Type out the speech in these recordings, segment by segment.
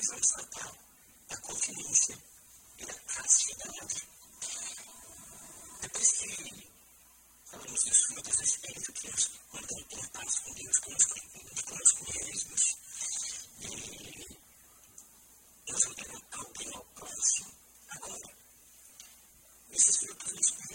visão estatal da conveniência e da passividade. Depois que falamos isso, muitas vezes penso que nós mantemos a paz com Deus, conosco, conosco mesmos, e nós ajudamos a ao próximo. Agora, esses grupos Espírito,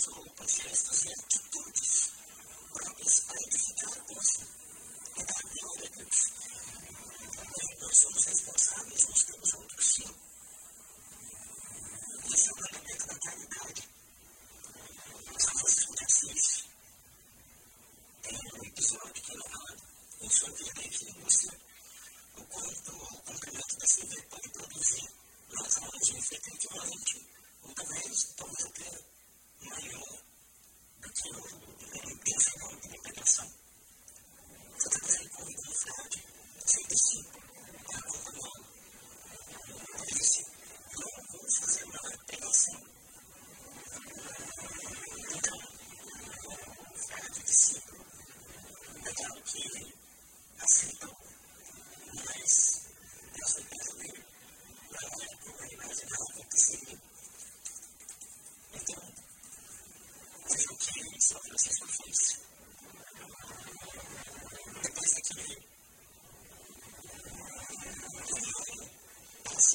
as roupas, gestos e atitudes próprias para edificar a glória de Deus. Também nós somos responsáveis nós temos outros, sim. Isso é o elemento da caridade. Salmos isso. Tem um episódio que ele fala em sua vida que ilustra o quanto o cumprimento da CV pode produzir nas almas efetivamente um tamanho tão pequeno maior do que uma limpeza de implementação. Você está fazendo com o fraude 105 a conta nova. sobre a sua infância. Depois daquele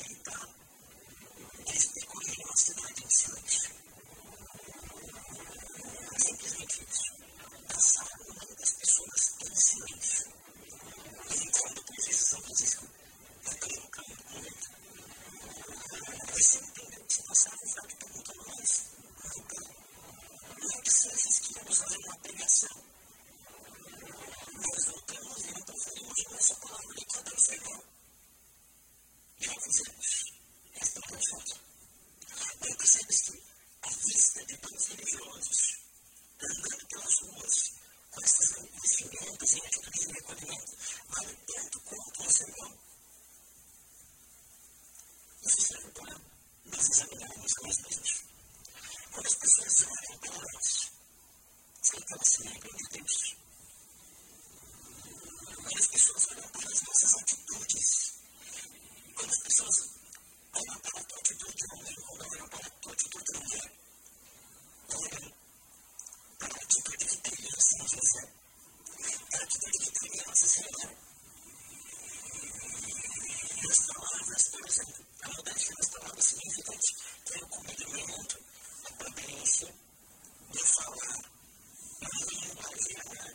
então a especular uma cidade distante. Simplesmente isso. Passar o nome das pessoas em silêncio. as palavras, por exemplo, a maldade nas palavras significa ter o cumprimento, a prudência de falar na linguajar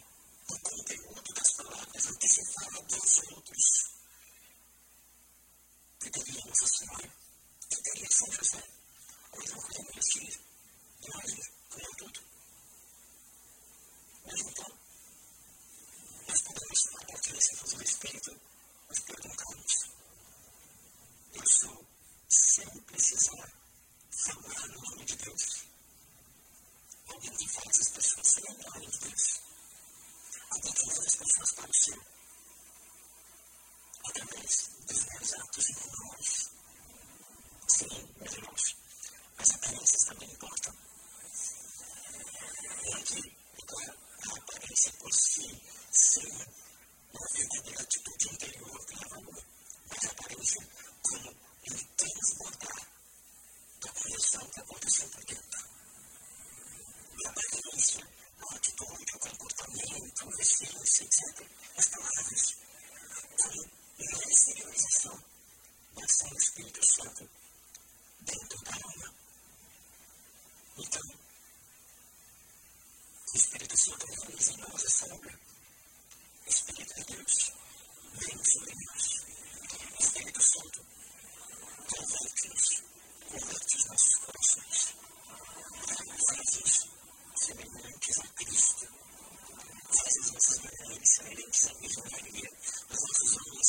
o conteúdo das palavras, o que se fala dos outros. Que teríamos o que teria São José, ou mesmo que teria o Espírito. Espírito Santo realiza em assim, nós essa obra. Espírito de Deus, vem sobre nós. Espírito Santo, converte-nos, converte os nossos corações. Faz-nos semelhantes a Cristo. Faz as nossas mulheres semelhantes à Virgem Maria, os nossos homens